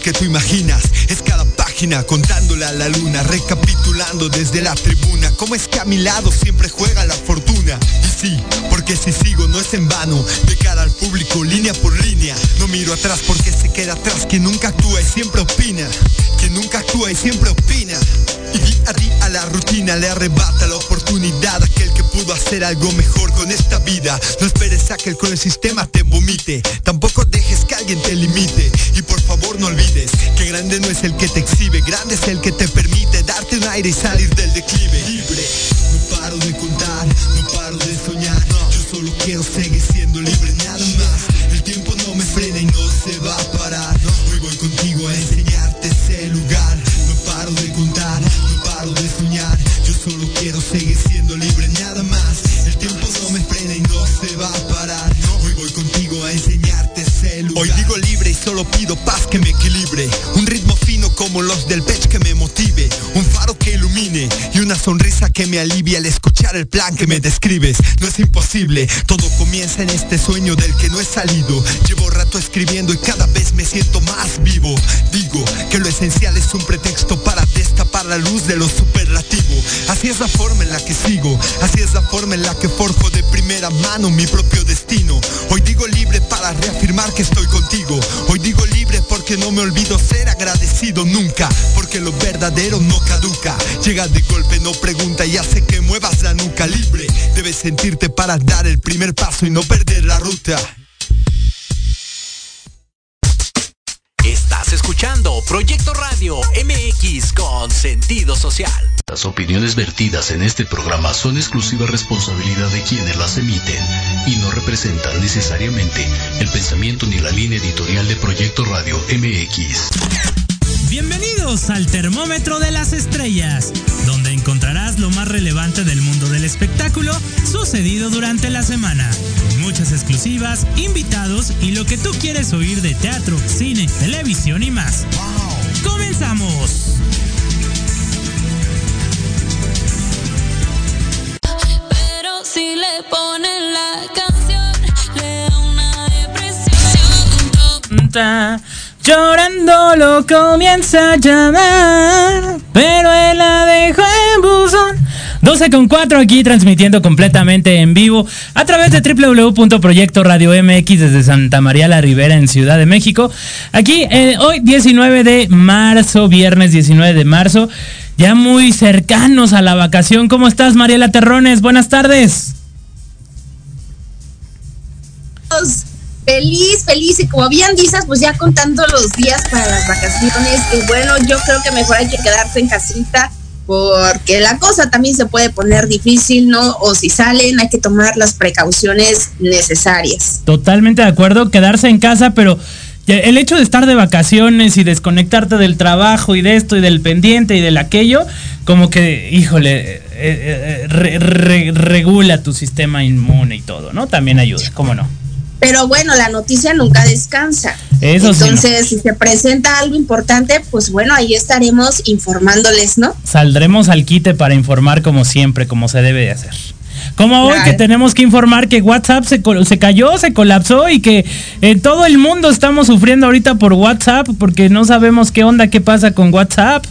que tú imaginas, es cada página contándole a la luna, recapitulando desde la tribuna. ¿Cómo es que a mi lado siempre juega la fortuna? Y sí, porque si sigo no es en vano, de cara al público, línea por línea. No miro atrás porque se queda atrás, quien nunca actúa y siempre opina. Quien nunca actúa y siempre opina. Y día a día la rutina le arrebata la oportunidad aquel que pudo hacer algo mejor con esta vida. No esperes a que con el sistema te vomite. Tampoco dejes que alguien te limite. Grande no es el que te exhibe, grande es el que te permite darte un aire y salir del declive. Y una sonrisa que me alivie al escuchar el plan que me describes. No es imposible, todo comienza en este sueño del que no he salido. Llevo rato escribiendo y cada vez me siento más vivo. Digo que lo esencial es un pretexto para destapar la luz de lo superlativo. Así es la forma en la que sigo, así es la forma en la que forjo de primera mano mi propio destino. Hoy digo libre para reafirmar que estoy contigo. Hoy digo libre porque no me olvido ser agradecido nunca, porque lo verdadero no caduca. Llega de golpe, no pregunta y hace que muevas la nuca libre. Debes sentirte para dar el primer paso y no perder la ruta. Estás escuchando Proyecto Radio MX con sentido social. Las opiniones vertidas en este programa son exclusiva responsabilidad de quienes las emiten y no representan necesariamente el pensamiento ni la línea editorial de Proyecto Radio MX. Bienvenidos al Termómetro de las Estrellas, donde encontrarás lo más relevante del mundo del espectáculo sucedido durante la semana. Muchas exclusivas, invitados y lo que tú quieres oír de teatro, cine, televisión y más. ¡Comenzamos! Pero si le ponen la canción, le da una depresión. Llorando lo comienza a llamar, pero él la dejó en buzón. 12 con 4 aquí transmitiendo completamente en vivo a través de www.proyecto radio MX desde Santa María la Ribera en Ciudad de México. Aquí eh, hoy 19 de marzo, viernes 19 de marzo, ya muy cercanos a la vacación. ¿Cómo estás Mariela Terrones? Buenas tardes. Feliz, feliz y como bien dices, pues ya contando los días para las vacaciones y bueno, yo creo que mejor hay que quedarse en casita porque la cosa también se puede poner difícil, ¿no? O si salen hay que tomar las precauciones necesarias. Totalmente de acuerdo, quedarse en casa, pero el hecho de estar de vacaciones y desconectarte del trabajo y de esto y del pendiente y del aquello, como que, híjole, eh, eh, re- re- regula tu sistema inmune y todo, ¿no? También ayuda, ¿cómo no? Pero bueno, la noticia nunca descansa. Eso sí, Entonces, si se presenta algo importante, pues bueno, ahí estaremos informándoles, ¿no? Saldremos al quite para informar como siempre, como se debe de hacer. Como hoy Claro. que tenemos que informar que WhatsApp se, se cayó, se colapsó y que eh, todo el mundo estamos sufriendo ahorita por WhatsApp porque no sabemos qué onda, qué pasa con WhatsApp.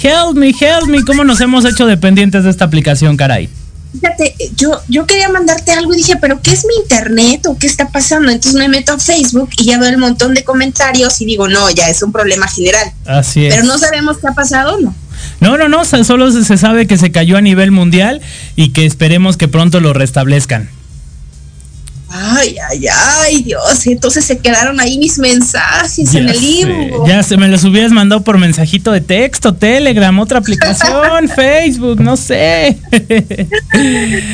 Help me, help me, ¿cómo nos hemos hecho dependientes de esta aplicación, caray? Fíjate, yo, yo quería mandarte algo y dije, pero ¿qué es mi internet o qué está pasando? Entonces me meto a Facebook y ya veo el montón de comentarios y digo, no, ya es un problema general. Así es. Pero no sabemos qué ha pasado, ¿no? No, no, no, solo se sabe que se cayó a nivel mundial y que esperemos que pronto lo restablezcan. Ay, ay, ay, Dios. Entonces se quedaron ahí mis mensajes en el libro. Ya se me los hubieras mandado por mensajito de texto, Telegram, otra aplicación, Facebook, no sé.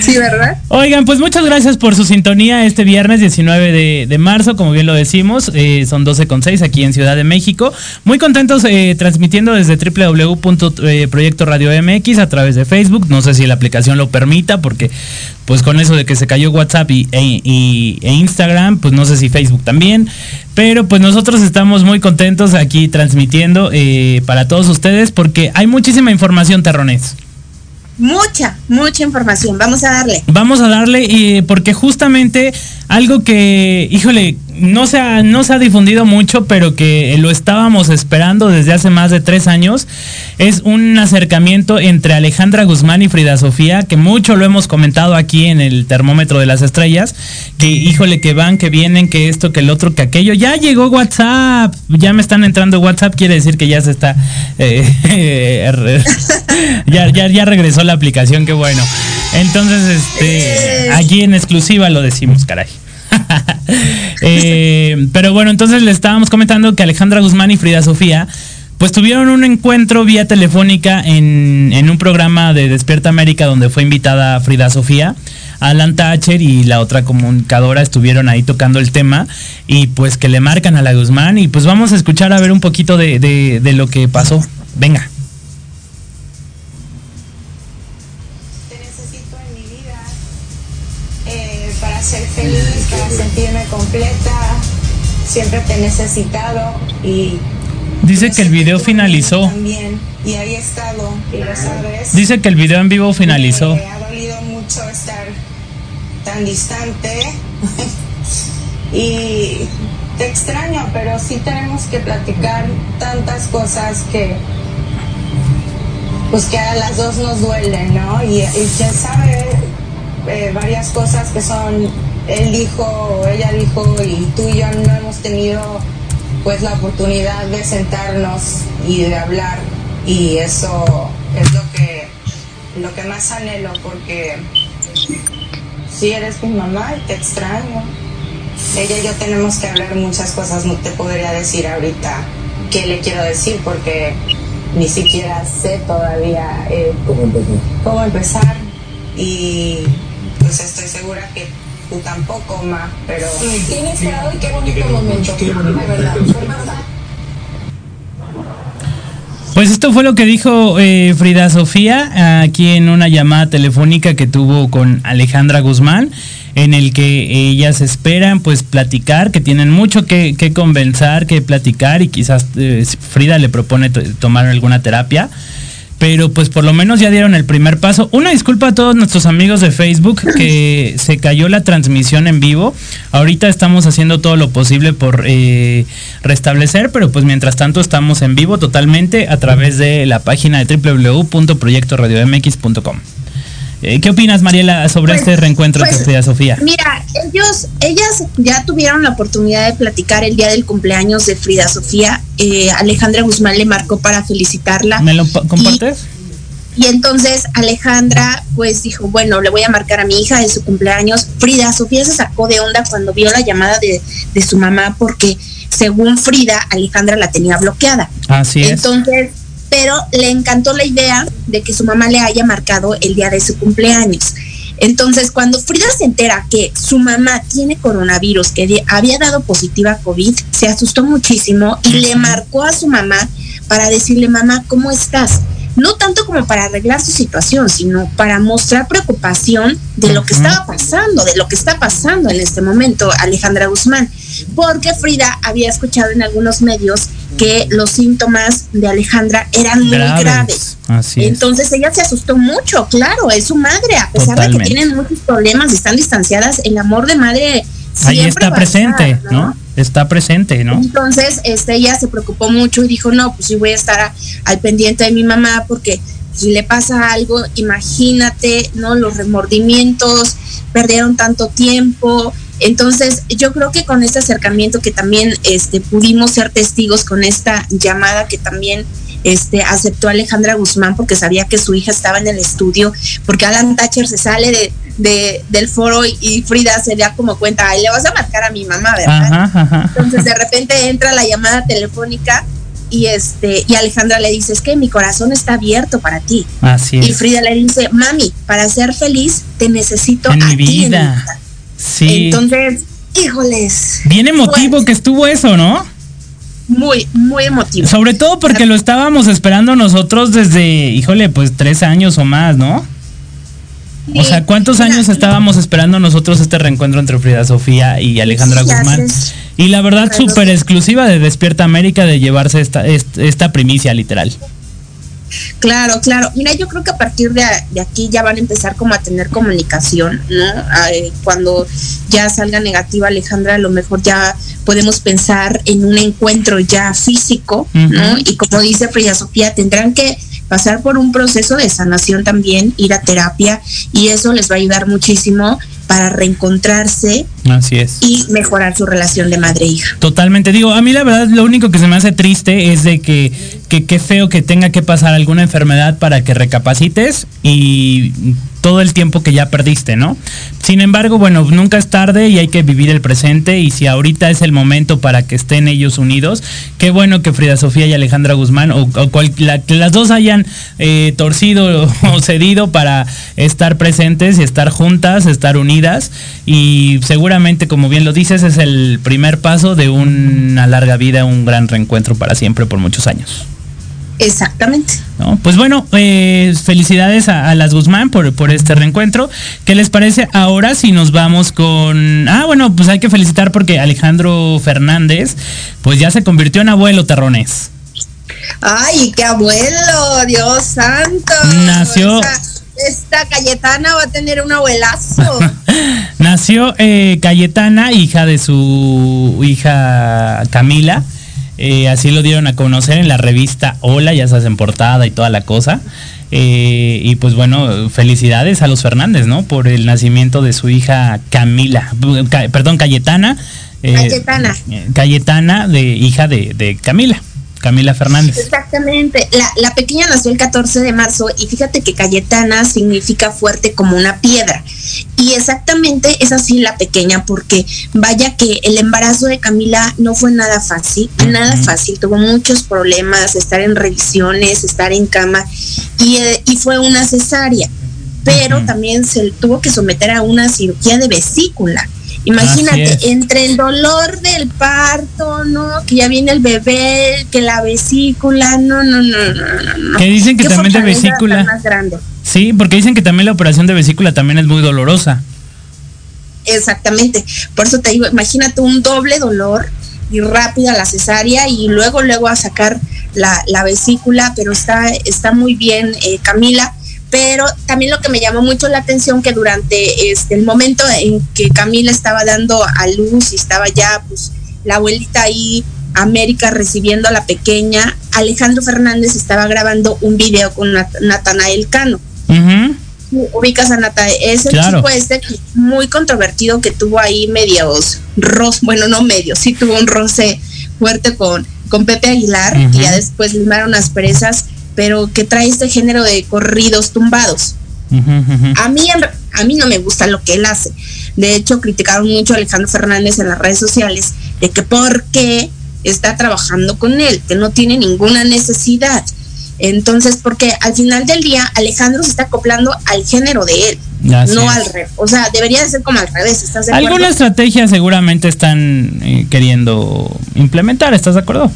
Sí, ¿verdad? Oigan, pues muchas gracias por su sintonía este viernes 19 de, de marzo, como bien lo decimos, eh, son 12.6 aquí en Ciudad de México. Muy contentos eh, transmitiendo desde www.proyecto radio MX a través de Facebook. No sé si la aplicación lo permita, porque pues con eso de que se cayó WhatsApp y, e, y- e Instagram, pues no sé si Facebook también. Pero pues nosotros estamos muy contentos aquí transmitiendo eh, para todos ustedes porque hay muchísima información, terrones. mucha, mucha información. Vamos a darle. Vamos a darle y porque justamente algo que, híjole, no se, ha, no se ha difundido mucho, pero que lo estábamos esperando desde hace más de tres años, es un acercamiento entre Alejandra Guzmán y Frida Sofía, que mucho lo hemos comentado aquí en el termómetro de las estrellas, que híjole, que van, que vienen, que esto, que el otro, que aquello. Ya llegó WhatsApp, ya me están entrando WhatsApp, quiere decir que ya se está... Eh, ya, ya, ya regresó la aplicación, qué bueno. Entonces, este, aquí en exclusiva lo decimos, caray. Eh, pero bueno, entonces le estábamos comentando que Alejandra Guzmán y Frida Sofía pues tuvieron un encuentro vía telefónica en, en, un programa de Despierta América donde fue invitada Frida Sofía. Alan Thatcher y la otra comunicadora estuvieron ahí tocando el tema y pues que le marcan a la Guzmán y pues vamos a escuchar a ver un poquito de, de, de lo que pasó. Venga. Para sentirme completa. Siempre te he necesitado y... Dice que el video finalizó. También, y ahí he estado, y lo sabes. Dice que el video en vivo finalizó. Me ha dolido mucho estar tan distante. y te extraño, pero sí tenemos que platicar tantas cosas que pues que a las dos nos duelen, ¿no? Y, y quién sabe, eh, varias cosas que son, él dijo, ella dijo, y tú y yo no hemos tenido pues la oportunidad de sentarnos y de hablar y eso es lo que lo que más anhelo porque si eres mi mamá y te extraño ella y yo tenemos que hablar muchas cosas no te podría decir ahorita qué le quiero decir porque ni siquiera sé todavía eh, ¿Cómo empezar? cómo empezar y pues estoy segura que tú tampoco, Ma, pero... Y qué bonito momento, de verdad. Pues esto fue lo que dijo eh, Frida Sofía aquí en una llamada telefónica que tuvo con Alejandra Guzmán, en el que ellas esperan pues platicar, que tienen mucho que, que convencer, que platicar y quizás eh, Frida le propone tomar alguna terapia pero pues por lo menos ya dieron el primer paso. Una disculpa a todos nuestros amigos de Facebook que se cayó la transmisión en vivo. Ahorita estamos haciendo todo lo posible por eh, restablecer, pero pues mientras tanto estamos en vivo totalmente a través de la página de www.proyectoradiomx.com. Eh, ¿Qué opinas, Mariela, sobre Pues, este reencuentro pues, de Frida Sofía? Mira, ellos, ellas ya tuvieron la oportunidad de platicar el día del cumpleaños de Frida Sofía. Eh, Alejandra Guzmán le marcó para felicitarla. ¿Me lo pa- compartes? Y entonces Alejandra pues dijo, bueno, le voy a marcar a mi hija de su cumpleaños. Frida Sofía se sacó de onda cuando vio la llamada de, de su mamá porque según Frida, Alejandra la tenía bloqueada. Así es. Entonces, pero le encantó la idea de que su mamá le haya marcado el día de su cumpleaños. Entonces, cuando Frida se entera que su mamá tiene coronavirus, que había dado positiva a COVID, se asustó muchísimo y le marcó a su mamá para decirle, mamá, ¿cómo estás? No tanto como para arreglar su situación, sino para mostrar preocupación de lo que estaba pasando, de lo que está pasando en este momento, Alejandra Guzmán. Porque Frida había escuchado en algunos medios que los síntomas de Alejandra eran muy Graves. Así es. Entonces ella se asustó mucho, claro, es su madre, a pesar de que tienen muchos problemas y están distanciadas, el amor de madre Ahí está presente, estar, ¿no? Está presente, ¿no? Entonces, este, ella se preocupó mucho y dijo, no, pues sí voy a estar a- al pendiente de mi mamá porque si le pasa algo, imagínate, ¿no? Los remordimientos, perdieron tanto tiempo. Entonces, yo creo que con este acercamiento que también este, pudimos ser testigos con esta llamada que también este, aceptó Alejandra Guzmán porque sabía que su hija estaba en el estudio, porque Alan Thatcher se sale de, de- del foro y, y Frida se da como cuenta, ay, le vas a marcar a mi mamá, ¿verdad? Ajá, ajá. Entonces de repente entra la llamada telefónica y este y Alejandra le dice, es que mi corazón está abierto para ti. Así Y es. Frida le dice, mami, para ser feliz te necesito En a mi ti en vida. vida". Sí. Entonces, híjoles, Bien emotivo que estuvo eso, ¿no? Muy, muy emotivo. Sobre todo porque lo estábamos esperando nosotros desde, híjole, pues tres años o más, ¿no? O sea, ¿cuántos Mira, años estábamos esperando nosotros este reencuentro entre Frida Sofía y Alejandra Sí, Guzmán? Y la verdad, súper exclusiva de Despierta América de llevarse esta, est- esta primicia, literal. Claro, claro. Mira, yo creo que a partir de, de aquí ya van a empezar como a tener comunicación, ¿no? Eh, cuando ya salga negativa Alejandra, a lo mejor ya podemos pensar en un encuentro ya físico, ¿no? Y como dice Frida Sofía, tendrán que pasar por un proceso de sanación también, ir a terapia, y eso les va a ayudar muchísimo para reencontrarse Así es. y mejorar su relación de madre e hija. Totalmente. Digo, a mí la verdad lo único que se me hace triste es de que que qué feo que tenga que pasar alguna enfermedad para que recapacites y todo el tiempo que ya perdiste, ¿no? Sin embargo, bueno, nunca es tarde y hay que vivir el presente y si ahorita es el momento para que estén ellos unidos, qué bueno que Frida Sofía y Alejandra Guzmán o, cual- que las dos hayan eh, torcido o cedido para estar presentes y estar juntas, estar unidas y seguramente, como bien lo dices, es el primer paso de una larga vida, un gran reencuentro para siempre por muchos años. Exactamente. ¿no? Pues bueno, eh, felicidades a, a las Guzmán por, por este reencuentro. ¿Qué les parece ahora si nos vamos con... Ah, bueno, pues hay que felicitar porque Alejandro Fernández pues ya se convirtió en abuelo terrones. Ay, qué abuelo, Dios santo. Nació- Esta, esta Cayetana va a tener un abuelazo. Nació eh, Cayetana, hija de su hija Camila. Eh, así lo dieron a conocer en la revista Hola, ya se hacen portada y toda la cosa. Eh, y pues bueno, felicidades a los Fernández, ¿no? Por el nacimiento de su hija Camila, Ca- perdón, Cayetana. eh, Cayetana. eh, Cayetana, de hija de, de Camila, Camila Fernández. Exactamente. La, la pequeña nació el 14 de marzo y fíjate que Cayetana significa fuerte como una piedra. Y exactamente es así la pequeña porque vaya que el embarazo de Camila no fue nada fácil, nada fácil. Tuvo muchos problemas, estar en revisiones, estar en cama y, eh, y fue una cesárea. Pero también se tuvo que someter a una cirugía de vesícula. Imagínate, entre el dolor del parto, ¿no? Que ya viene el bebé, que la vesícula, no, no, no, no, no. Que dicen que también de vesícula. más grande. Sí, porque dicen que también la operación de vesícula también es muy dolorosa. Exactamente. Por eso te digo, imagínate un doble dolor y rápida la cesárea y luego, luego a sacar la, la vesícula, pero está, está muy bien, eh, Camila. Pero también lo que me llamó mucho la atención que durante este, el momento en que Camila estaba dando a luz y estaba ya pues la abuelita ahí, América recibiendo a la pequeña, Alejandro Fernández estaba grabando un video con Nat- Natanael Cano ubicas a Nata, es el Claro. chico este que- muy controvertido que tuvo ahí medios ros, bueno, no medios, sí tuvo un roce fuerte con, con Pepe Aguilar Ujú. y ya después limaron las presas, pero que trae este género de corridos tumbados. A mí, a mí no me gusta lo que él hace. De hecho, criticaron mucho a Alejandro Fernández en las redes sociales de que por qué está trabajando con él, que no tiene ninguna necesidad. Entonces, porque al final del día Alejandro se está acoplando al género de él, Así no es. al revés. O sea, debería de ser como al revés, ¿estás de acuerdo? Alguna estrategia seguramente están eh, queriendo implementar, ¿estás de acuerdo?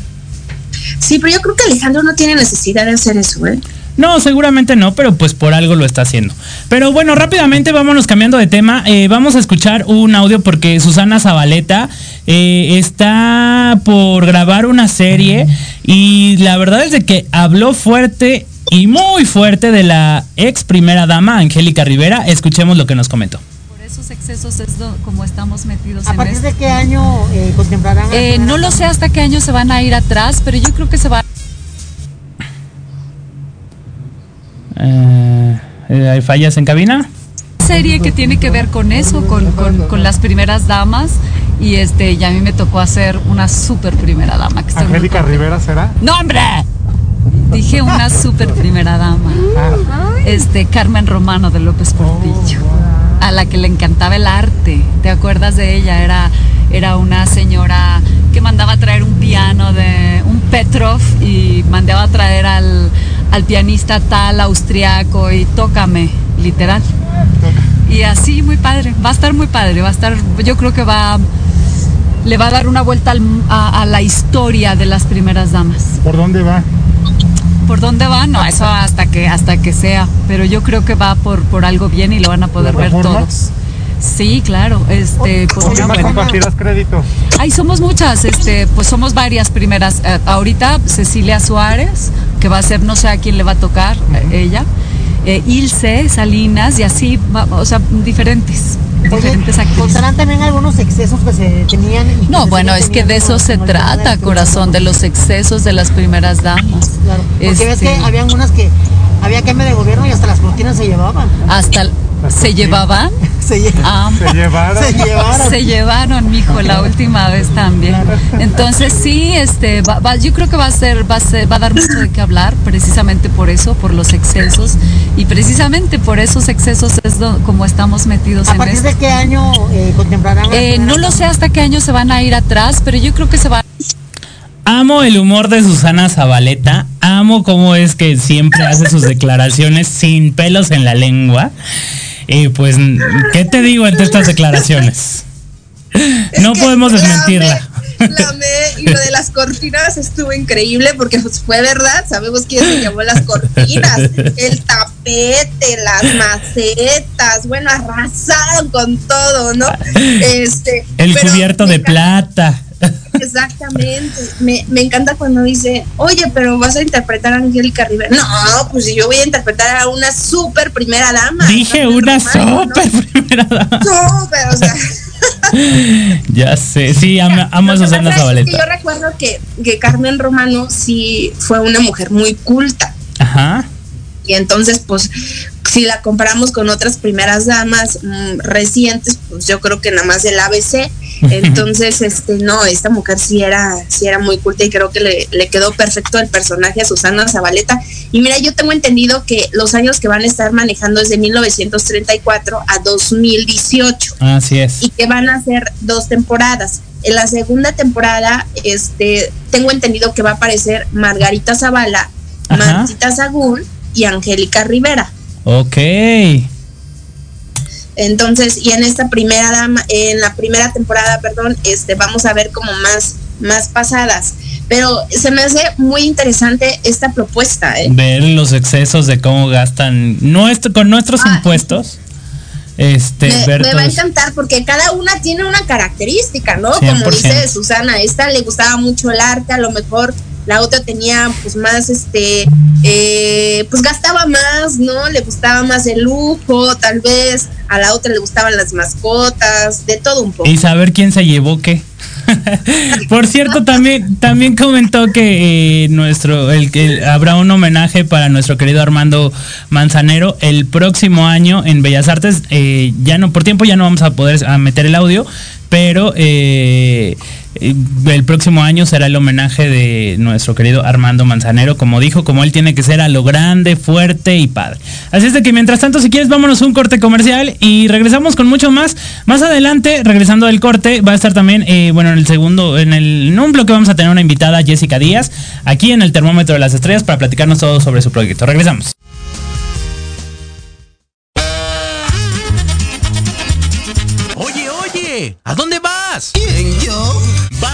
Sí, pero yo creo que Alejandro no tiene necesidad de hacer eso, ¿eh? No, seguramente no, pero pues por algo lo está haciendo. Pero bueno, rápidamente vámonos cambiando de tema. Eh, vamos a escuchar un audio porque Susana Zabaleta eh, está por grabar una serie y la verdad es de que habló fuerte y muy fuerte de la ex primera dama Angélica Rivera. Escuchemos lo que nos comentó. Excesos es do- como estamos metidos ¿A en partir esto. de qué año eh, contemplarán? la Eh, no lo sé hasta qué año se van a ir atrás, pero yo creo que se va Eh, eh, ¿Hay fallas en cabina? serie que tiene que ver con eso, con, con- con las primeras damas. Y este, y a mí me tocó hacer una super primera dama. Que Angélica. Rivera será. ¡No, hombre! Dije una super primera dama. Este, Carmen Romano de López Portillo. A la que le encantaba el arte. ¿Te acuerdas de ella? Era, era una señora que mandaba a traer un piano de un Petrov y mandaba a traer al, al pianista tal austriaco y tócame, literal. Y así, muy padre. Va a estar muy padre. Va a estar, yo creo que va, le va a dar una vuelta al- a, a la historia de las primeras damas. ¿Por dónde va? ¿Por dónde va? No, eso hasta que hasta que sea. Pero yo creo que va por, por algo bien y lo van a poder ver todos. Sí, claro. Este, pues, ¿Por qué no, más compartirás crédito? Ay, somos muchas, este, pues somos varias primeras. Eh, ahorita Cecilia Suárez, que va a ser, no sé a quién le va a tocar, ella. Eh, Ilse, Salinas y así, o sea, diferentes. Diferentes ¿Contarán también algunos excesos que se tenían? no, bueno, es que de eso se trata, corazón, de los excesos de las primeras damas. Claro, porque ves que este habían unas que había cambio de gobierno y hasta las cortinas se llevaban. Hasta se llevaban. se, ah, se, llevaron. Se llevaron. Se llevaron, mijo, la última vez también. Entonces sí, este, va, yo creo que va a ser, va a ser, va a dar mucho de qué hablar, precisamente por eso, por los excesos y precisamente por esos excesos es como estamos metidos ¿A en partir de qué año eh, contemplarán? Eh, no lo sé hasta qué año se van a ir atrás, pero yo creo que se va. Amo el humor de Susana Zabaleta. Amo cómo es que siempre hace sus declaraciones sin pelos en la lengua. Y pues, ¿qué te digo ante estas declaraciones? no podemos desmentirla. La y lo de las cortinas estuvo increíble porque pues, fue verdad, sabemos quién se llevó las cortinas, el tapete, las macetas, bueno, arrasaron con todo, ¿no? Este, el cubierto de plata. Exactamente. Me, me, encanta cuando dice, oye, pero vas a interpretar a Angélica Rivera. No, pues yo voy a interpretar a una super primera dama. Dije una super primera dama. Súper, o sea. ya sé, sí, amo, amo a Susana Zabaleta. yo recuerdo que, que Carmen Romano sí fue una mujer muy culta. Ajá. Y entonces, pues, si la comparamos con otras primeras damas mm, recientes, pues yo creo que nada más el ABC. Entonces, este, no, esta mujer sí era, sí era muy culta y creo que le, le, quedó perfecto el personaje a Susana Zabaleta. Y mira, yo tengo entendido que los años que van a estar manejando es de 1934 a 2018. Así es. Y que van a ser dos temporadas. En la segunda temporada, este, tengo entendido que va a aparecer Margarita Zavala, Martita Sagún y Angélica Rivera. Ok. Entonces, y en esta primera dama, en la primera temporada, perdón, este, vamos a ver como más, más pasadas. Pero se me hace muy interesante esta propuesta. ¿eh? Ver los excesos de cómo gastan nuestro, con nuestros ah. impuestos. Este, me, me va a encantar porque cada una tiene una característica, ¿no? Como dice Susana, esta le gustaba mucho el arte, a lo mejor la otra tenía pues más este eh, pues gastaba más no le gustaba más el lujo tal vez a la otra le gustaban las mascotas de todo un poco. Y saber quién se llevó qué. Por cierto también también comentó que eh, nuestro el que habrá un homenaje para nuestro querido Armando Manzanero el próximo año en Bellas Artes. Eh, ya no por tiempo ya no vamos a poder a meter el audio pero eh, el próximo año será el homenaje de nuestro querido Armando Manzanero, como dijo, como él tiene que ser a lo grande, fuerte y padre. Así es de que mientras tanto, si quieres, vámonos a un corte comercial y regresamos con mucho más. Más adelante, regresando del corte, va a estar también, eh, bueno, en el segundo, en el en un bloque vamos a tener una invitada, Jessica Díaz, aquí en el Termómetro de las Estrellas para platicarnos todo sobre su proyecto. Regresamos. Oye, oye, ¿a dónde vas? ¿Quién, yo?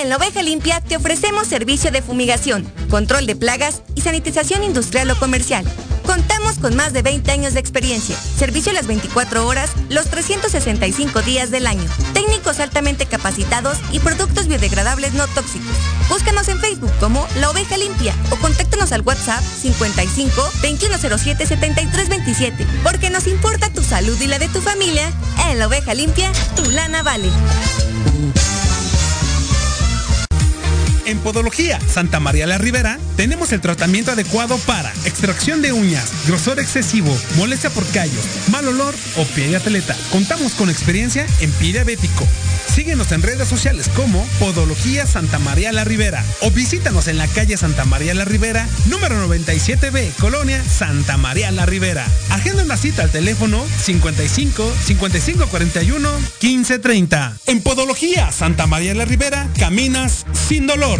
En la Oveja Limpia te ofrecemos servicio de fumigación, control de plagas y sanitización industrial o comercial. Contamos con más de 20 años de experiencia, servicio las 24 horas, los 365 días del año, técnicos altamente capacitados y productos biodegradables no tóxicos. Búscanos en Facebook como La Oveja Limpia o contáctanos al WhatsApp 55 2107 7327, porque nos importa tu salud y la de tu familia. En La Oveja Limpia, tu lana vale. En Podología Santa María la Ribera tenemos el tratamiento adecuado para extracción de uñas, grosor excesivo, molestia por callos, mal olor o pie de atleta. Contamos con experiencia en pie diabético. Síguenos en redes sociales como Podología Santa María la Ribera o visítanos en la calle Santa María la Ribera, número 97B, Colonia Santa María la Ribera. Agenda una cita al teléfono 55 55 41 15 30. En Podología Santa María la Ribera caminas sin dolor.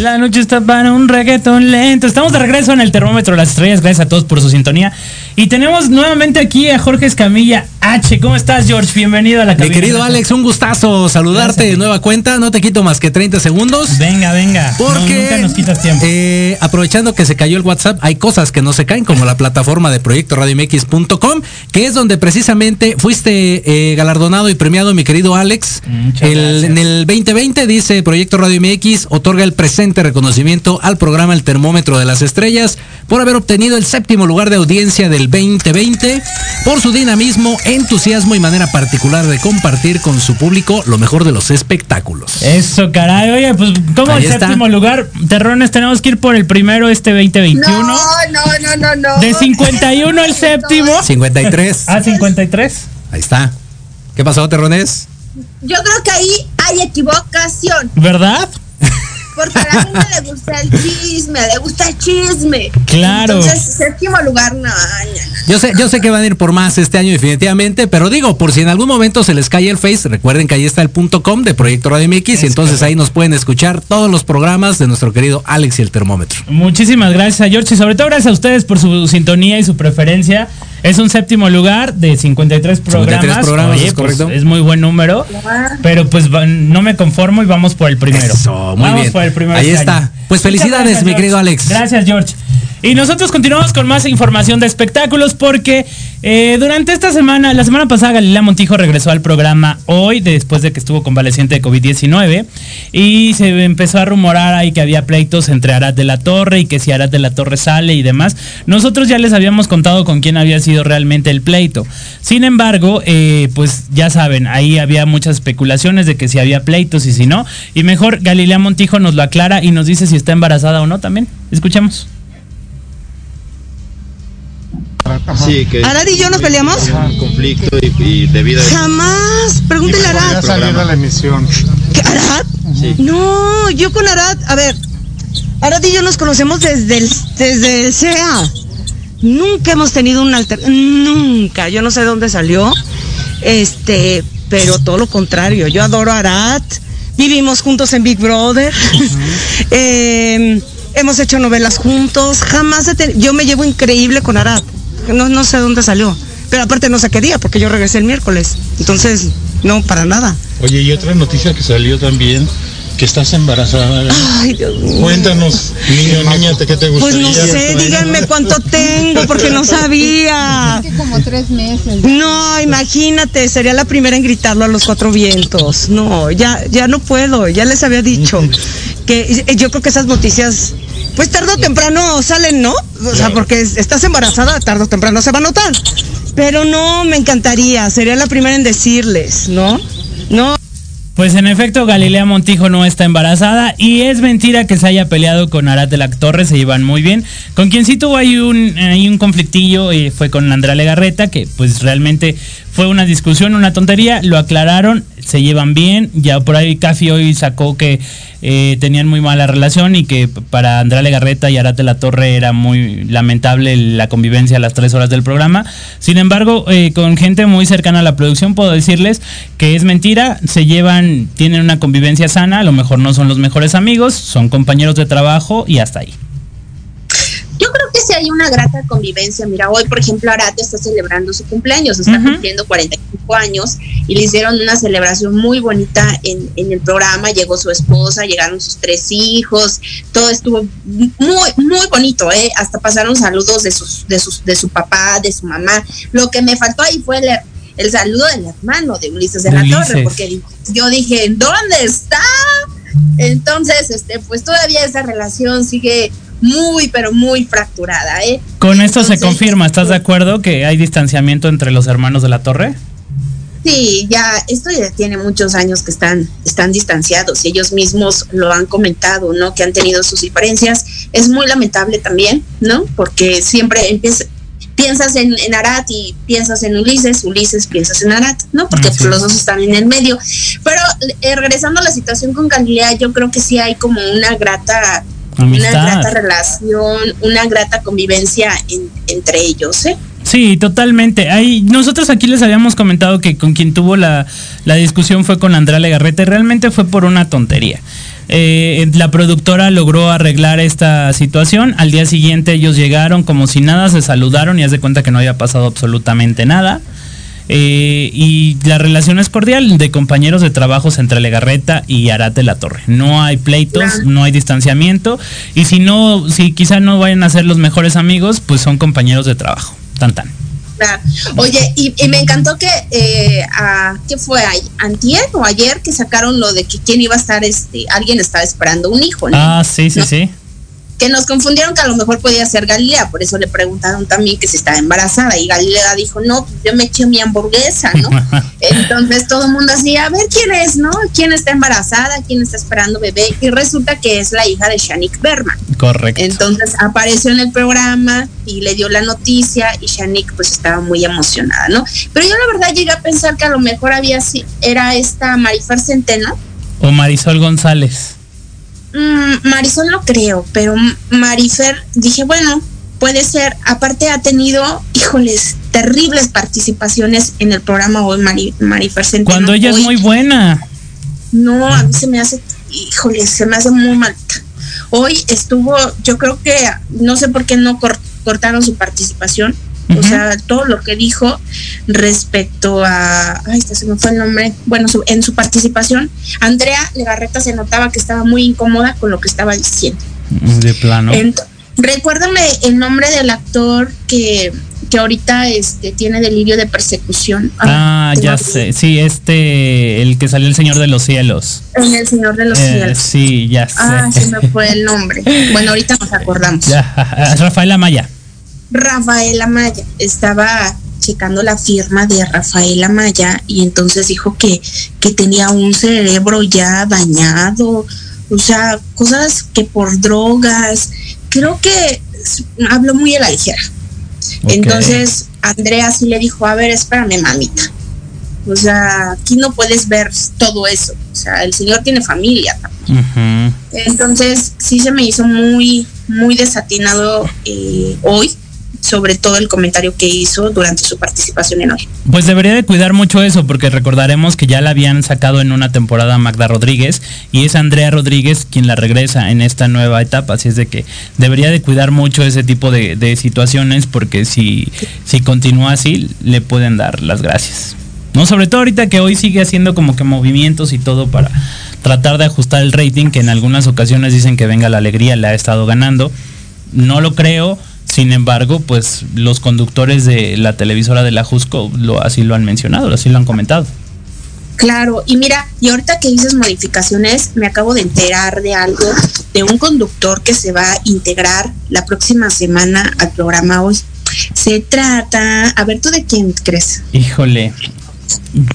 La noche está para un reggaetón lento. Estamos de regreso en el termómetro de las estrellas. Gracias a todos por su sintonía. Y tenemos nuevamente aquí a Jorge Escamilla H. ¿Cómo estás, George? Bienvenido a la Mi cabina. querido Alex, un gustazo saludarte de nueva cuenta. No te quito más que 30 segundos. Venga, venga. Porque No, nunca nos quitas tiempo. eh, aprovechando que se cayó el WhatsApp, hay cosas que no se caen, como la plataforma de Proyecto RadioMX.com, que es donde precisamente fuiste eh, galardonado y premiado, mi querido Alex. El- en el 2020 dice Proyecto Radio MX otorga el presente reconocimiento al programa El Termómetro de las Estrellas por haber obtenido el séptimo lugar de audiencia del 2020 por su dinamismo, entusiasmo y manera particular de compartir con su público lo mejor de los espectáculos. Eso, caray. Oye, pues, Ahí el está. séptimo lugar, Terrones, tenemos que ir por el primero este 2021. No, no, no, no, no. De 51 el séptimo. 53. Ah, 53. Ahí está. ¿Qué pasó, Terrones? Yo creo que ahí hay equivocación. ¿Verdad? Porque a la gente le gusta el chisme, le gusta el chisme. Claro. Entonces, séptimo lugar, no. Yo sé, yo sé que van a ir por más este año definitivamente, pero digo, por si en algún momento se les cae el Face, recuerden que ahí está el punto com de Proyecto Radio MX y entonces ahí nos pueden escuchar todos los programas de nuestro querido Alex y el termómetro. Muchísimas gracias a George y sobre todo gracias a ustedes por su sintonía y su preferencia. Es un séptimo lugar de 53 programas. 53 programas, Oye, es pues, correcto. es muy buen número. Pero pues no me conformo y vamos por el primero. Eso, muy vamos bien. por el primero. Ahí este está. año. Pues felicidades, gracias, mi George. querido Alex. Gracias, George. Y nosotros continuamos con más información de espectáculos porque eh, durante esta semana, la semana pasada Galilea Montijo regresó al programa hoy después de que estuvo convaleciente de COVID-19 y se empezó a rumorar ahí que había pleitos entre Arad de la Torre y que si Arad de la Torre sale y demás. Nosotros ya les habíamos contado con quién había sido realmente el pleito. Sin embargo, eh, pues ya saben, ahí había muchas especulaciones de que si había pleitos y si no. Y mejor Galilea Montijo nos lo aclara y nos dice si está embarazada o no también. Escuchemos. Sí, que ¿Arad y yo nos peleamos? conflicto y, y debido a Jamás. Pregúntele a Arad. salido la emisión. ¿Qué, ¿Arad? No, yo con Arad, a ver, Arad y yo nos conocemos desde el, desde el CEA. Nunca hemos tenido un alter... Nunca. Yo no sé dónde salió. Este, pero todo lo contrario. Yo adoro a Arad. Vivimos juntos en Big Brother. Eh, hemos hecho novelas juntos. Jamás he tenido... Yo me llevo increíble con Arad. No, no sé dónde salió. Pero aparte no sé qué día, porque yo regresé el miércoles. Entonces, no, para nada. Oye, y otra noticia que salió también, que estás embarazada. Ay, Dios mío. Cuéntanos, niño, niña, ¿qué te Pues gustaría? no sé, díganme cuánto tengo, porque no sabía. como tres meses. No, imagínate, sería la primera en gritarlo a los cuatro vientos. No, ya, ya no puedo, ya les había dicho que yo creo que esas noticias, pues tarde o temprano salen, ¿no? O sea, porque es- estás embarazada, tarde o temprano se va a notar. Pero no, me encantaría, sería la primera en decirles, ¿no? No. Pues en efecto, Galilea Montijo no está embarazada y es mentira que se haya peleado con Arad de la Torre, se llevan muy bien. Con quien sí tuvo ahí un, ahí un conflictillo eh, fue con Andrea Legarreta, que pues realmente fue una discusión, una tontería, lo aclararon, se llevan bien, ya por ahí Cafi hoy sacó que eh, tenían muy mala relación y que para Andrea Legarreta y Arad de la Torre era muy lamentable la convivencia a las tres horas del programa. Sin embargo, eh, con gente muy cercana a la producción puedo decirles que es mentira, se llevan, tienen una convivencia sana, a lo mejor no son los mejores amigos, son compañeros de trabajo y hasta ahí. Yo creo que sí hay una grata convivencia. Mira, hoy, por ejemplo, Arate está celebrando su cumpleaños, está cumpliendo 45 años y le hicieron una celebración muy bonita en, en el programa. Llegó su esposa, llegaron sus tres hijos, todo estuvo muy, muy bonito, ¿eh? Hasta pasaron saludos de, sus, de, sus, de su papá, de su mamá. Lo que me faltó ahí fue el, el saludo del hermano de Ulises de, De la Ulises. Torre, porque yo dije, ¿dónde está? Entonces, este, pues todavía esa relación sigue muy, pero muy fracturada, ¿eh? Con esto se confirma, ¿estás de acuerdo que hay distanciamiento entre los hermanos de la torre? Sí, ya, esto ya tiene muchos años que están, están distanciados y ellos mismos lo han comentado, ¿no? Que han tenido sus diferencias. Es muy lamentable también, ¿no? Porque siempre empieza, piensas en, en Arat y piensas en Ulises, Ulises piensas en Arat, ¿no? Porque los dos están en el medio. Pero eh, regresando a la situación con Galilea, yo creo que sí hay como una grata, Amistad. una grata relación, una grata convivencia en- entre ellos, ¿eh? Sí, totalmente. Ahí, nosotros aquí les habíamos comentado que con quien tuvo la, la discusión fue con Andrea Legarreta y realmente fue por una tontería. Eh, la productora logró arreglar esta situación. Al día siguiente ellos llegaron como si nada, se saludaron y haz de cuenta que no había pasado absolutamente nada. Eh, y la relación es cordial de compañeros de trabajos entre Legarreta y Arate La Torre. No hay pleitos, no hay distanciamiento. Y si no, si quizá no vayan a ser los mejores amigos, pues son compañeros de trabajo. Tan tan. Oye, y, y me encantó que, eh, a, ¿qué fue? ahí? ¿Antier o ayer que sacaron lo de que quién iba a estar, este, alguien estaba esperando un hijo, ¿no? Ah, sí, sí, ¿No? sí. Que nos confundieron que a lo mejor podía ser Galilea, por eso le preguntaron también que si estaba embarazada y Galilea dijo, no, pues yo me eché mi hamburguesa, ¿no? Entonces todo el mundo así, a ver quién es, ¿no? ¿Quién está embarazada? ¿Quién está esperando bebé? Y resulta que es la hija de Shanik Berman. Correcto. Entonces apareció en el programa y le dio la noticia y Shanik pues estaba muy emocionada, ¿no? Pero yo la verdad llegué a pensar que a lo mejor había era esta Marifer Centeno. O Marisol González. Mm, Marisol no creo, pero Marifer dije, bueno, puede ser. Aparte ha tenido, híjoles, terribles participaciones en el programa hoy Mari, Marifer Centeno. Cuando ella es muy buena. no, a mí se me hace, híjole, se me hace muy mal. Hoy estuvo, yo creo que, no sé por qué no cor- cortaron su participación. O sea, todo lo que dijo respecto a, ay, este se me fue el nombre, bueno, su- en su participación, Andrea Legarreta se notaba que estaba muy incómoda con lo que estaba diciendo. De plano. Recuérdame el nombre del actor que, que ahorita este, tiene delirio de persecución. Ah, tengo ya sé. Sí, este, el que salió el Señor de los Cielos. En El Señor de los Eh, Cielos. sí, ya sé. Ah, se me fue el nombre. Bueno, ahorita nos acordamos. Ya, Rafael Amaya. Rafael Amaya estaba checando la firma de Rafael Amaya y entonces dijo que, que tenía un cerebro ya dañado, o sea, cosas que por drogas, creo que habló muy a la ligera. Entonces Andrea sí le dijo, a ver, espérame, mamita. O sea, aquí no puedes ver todo eso. O sea, el señor tiene familia también. Entonces, sí se me hizo muy, muy desatinado eh, hoy, sobre todo el comentario que hizo durante su participación en hoy. Pues debería de cuidar mucho eso, porque recordaremos que ya la habían sacado en una temporada Magda Rodríguez y es Andrea Rodríguez quien la regresa en esta nueva etapa. Así es de que debería de cuidar mucho ese tipo de, de situaciones, porque si, si continúa así, le pueden dar las gracias. No, sobre todo ahorita que hoy sigue haciendo como que movimientos y todo para tratar de ajustar el rating, que en algunas ocasiones dicen que venga la alegría, le ha estado ganando. No lo creo, sin embargo, pues los conductores de la televisora de la Jusco lo, así lo han mencionado, así lo han comentado. Claro, y mira, y ahorita que dices modificaciones, me acabo de enterar de algo, de un conductor que se va a integrar la próxima semana al programa hoy. Se trata, a ver, ¿tú de quién crees? Híjole,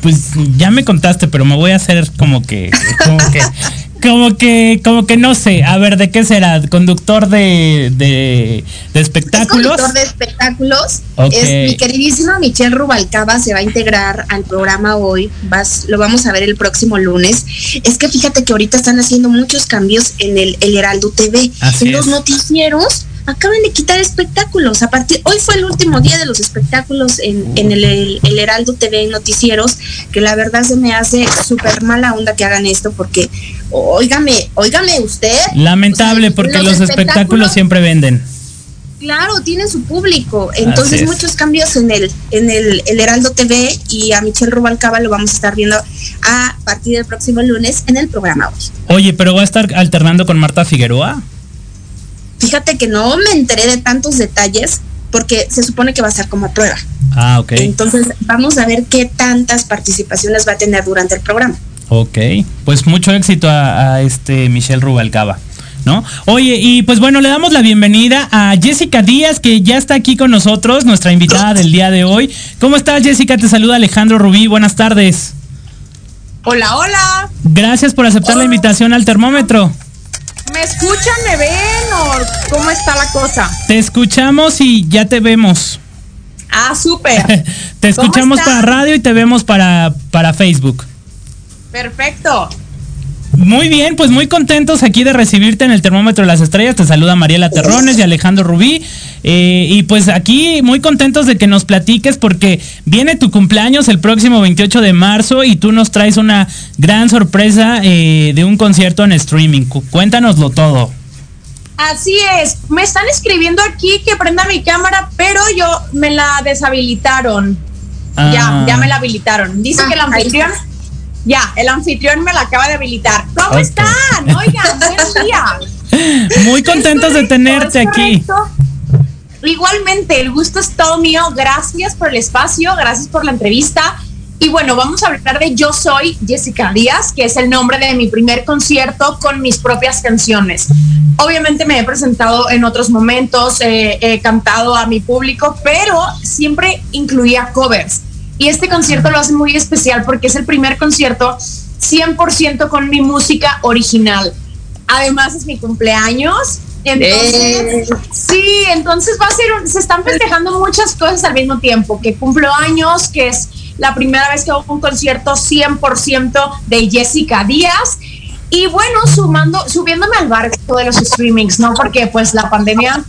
pues ya me contaste, pero me voy a hacer como que, como que, como que, como que no sé. A ver, ¿de qué será? ¿Conductor de, de, de Es espectáculos? conductor de espectáculos. Es mi queridísima Michelle Rubalcaba se va a integrar al programa hoy. Vas, lo vamos a ver el próximo lunes. Es que fíjate que ahorita están haciendo muchos cambios en el, el Heraldo TV. Así en los es. noticieros acaban de quitar espectáculos. A partir, hoy fue el último día de los espectáculos en, en el, el- el Heraldo TV noticieros, que la verdad se me hace súper mala onda que hagan esto porque, óigame, óigame usted. Lamentable, porque los, espectáculos siempre venden. Claro, tiene su público. Entonces es. muchos cambios en el en el, el Heraldo TV y a Michelle Rubalcaba lo vamos a estar viendo a partir del próximo lunes en el programa hoy. Oye, pero va a estar alternando con Marta Figueroa. Fíjate que no me enteré de tantos detalles porque se supone que va a ser como prueba. Ah, ok. Entonces vamos a ver qué tantas participaciones va a tener durante el programa. Ok. Pues mucho éxito a, a este Michelle Rubalcaba. ¿No? Oye, y pues bueno, le damos la bienvenida a Jessica Díaz, que ya está aquí con nosotros, nuestra invitada del día de hoy. ¿Cómo estás, Jessica? Te saluda Alejandro Rubí. Buenas tardes. Hola, hola. Gracias por aceptar la invitación al termómetro. ¿Me escuchan, me ven o cómo está la cosa? Te escuchamos y ya te vemos. Ah, súper. Te ¿Cómo escuchamos para radio y te vemos para, para Facebook. Perfecto. Muy bien, pues muy contentos aquí de recibirte en el termómetro de las estrellas. Te saluda Mariela Terrones y Alejandro Rubí. Eh, y pues aquí muy contentos de que nos platiques porque viene tu cumpleaños el próximo 28 de marzo y tú nos traes una gran sorpresa eh, de un concierto en streaming. Cu- Cuéntanoslo todo. Así es. Me están escribiendo aquí que prenda mi cámara, pero yo me la deshabilitaron. Ah. Ya, ya me la habilitaron. Dice que el anfitrión. Ya, el anfitrión me la acaba de habilitar. ¿Cómo Ok. están? Oigan, buen día. Muy contentos de tenerte aquí. correcto. Igualmente, el gusto es todo mío. Gracias por el espacio, gracias por la entrevista. Y bueno, vamos a hablar de Yo Soy Jessica Díaz, que es el nombre de mi primer concierto con mis propias canciones. Obviamente me he presentado en otros momentos, eh, he cantado a mi público, pero siempre incluía covers. Y este concierto lo hace muy especial porque es el primer concierto 100% con mi música original. Además es mi cumpleaños. Entonces, sí, entonces va a ser, un- se están festejando muchas cosas al mismo tiempo, que cumplo años, que es la primera vez que hago un concierto 100% de Jessica Díaz. Y bueno, sumando, subiéndome al barco de los streamings, ¿no? Porque pues la pandemia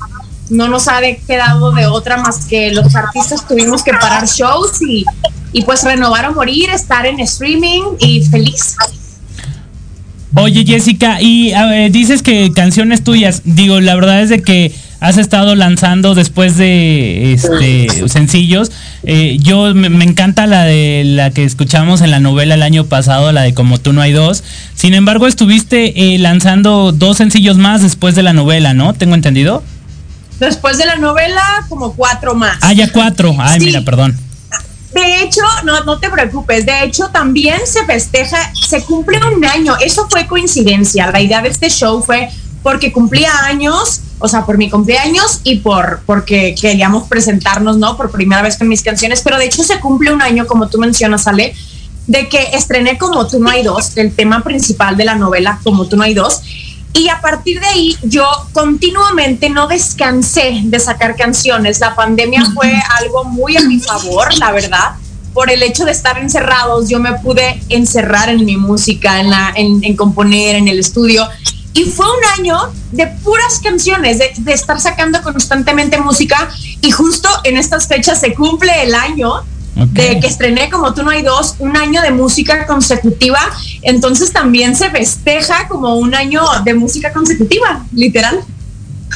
no nos ha quedado de otra más que los artistas tuvimos que parar shows y, y pues renovar o morir, estar en streaming y feliz. Oye Jessica, y ver, dices que canciones tuyas, digo, la verdad es de que has estado lanzando después de este sencillos. Eh, yo me, me encanta la de la que escuchamos en la novela el año pasado, la de Como tú no hay dos. Sin embargo, estuviste eh, lanzando dos sencillos más después de la novela, ¿no? Tengo entendido. Después de la novela, como cuatro más. Ah, ya cuatro. Ay, Sí. mira, perdón. De hecho, no, no te preocupes, de hecho también se festeja, se cumple un año, eso fue coincidencia, la idea de este show fue porque cumplía años, o sea, por mi cumpleaños y por porque queríamos presentarnos, ¿no? Por primera vez con mis canciones, pero de hecho se cumple un año, como tú mencionas, Ale, de que estrené Como tú no hay dos, el tema principal de la novela Como tú no hay dos, y a partir de ahí yo continuamente no descansé de sacar canciones. La pandemia fue algo muy a mi favor, la verdad. Por el hecho de estar encerrados, yo me pude encerrar en mi música, en, la, en, en componer, en el estudio. Y fue un año de puras canciones, de, de estar sacando constantemente música. Y justo en estas fechas se cumple el año de que estrené como tú no hay dos, un año de música consecutiva, entonces también se festeja como un año de música consecutiva, literal.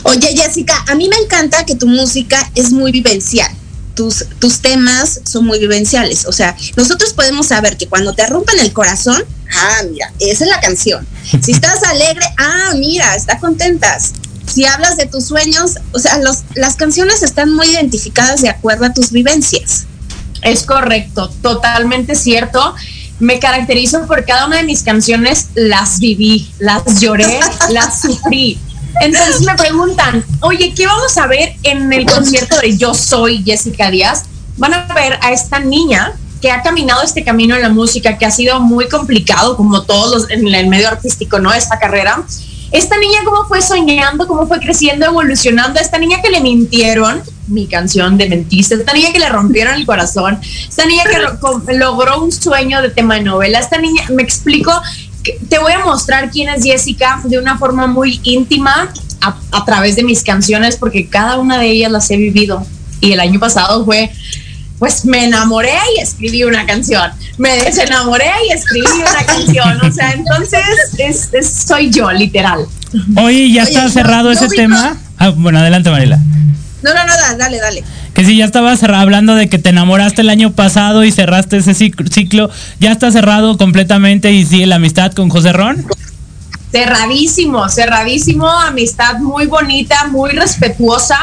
Oye, Jessica, a mí me encanta que tu música es muy vivencial. Tus, tus temas son muy vivenciales. O sea, nosotros podemos saber que cuando te rompen el corazón, ah, mira, esa es la canción. Si estás alegre, ah, mira, está contentas. Si hablas de tus sueños, o sea, los, las canciones están muy identificadas de acuerdo a tus vivencias. Es correcto, totalmente cierto. Me caracterizo por cada una de mis canciones, las viví, las lloré, las sufrí. Entonces me preguntan, oye, ¿qué vamos a ver en el concierto de Yo Soy Jessica Díaz? Van a ver a esta niña que ha caminado este camino en la música, que ha sido muy complicado, como todos los en el medio artístico, ¿no? Esta carrera. Esta niña cómo fue soñando, cómo fue creciendo, evolucionando, esta niña que le mintieron, mi canción de mentiste, esta niña que le rompieron el corazón, esta niña que logró un sueño de tema de novela, esta niña, me explico, te voy a mostrar quién es Jessica de una forma muy íntima a través de mis canciones, porque cada una de ellas las he vivido. Y el año pasado fue, pues me enamoré y escribí una canción, me desenamoré y escribí una canción, o sea, entonces es- es- soy yo, literal. Oye, ¿ya está cerrado yo ese tema? Ah, bueno, adelante, Mariela. No, no, no, dale, dale. Que si ya estabas hablando de que te enamoraste el año pasado y cerraste ese cic- ciclo, ¿ya está cerrado completamente y sigue la amistad con José Ron? Cerradísimo, cerradísimo, amistad muy bonita, muy respetuosa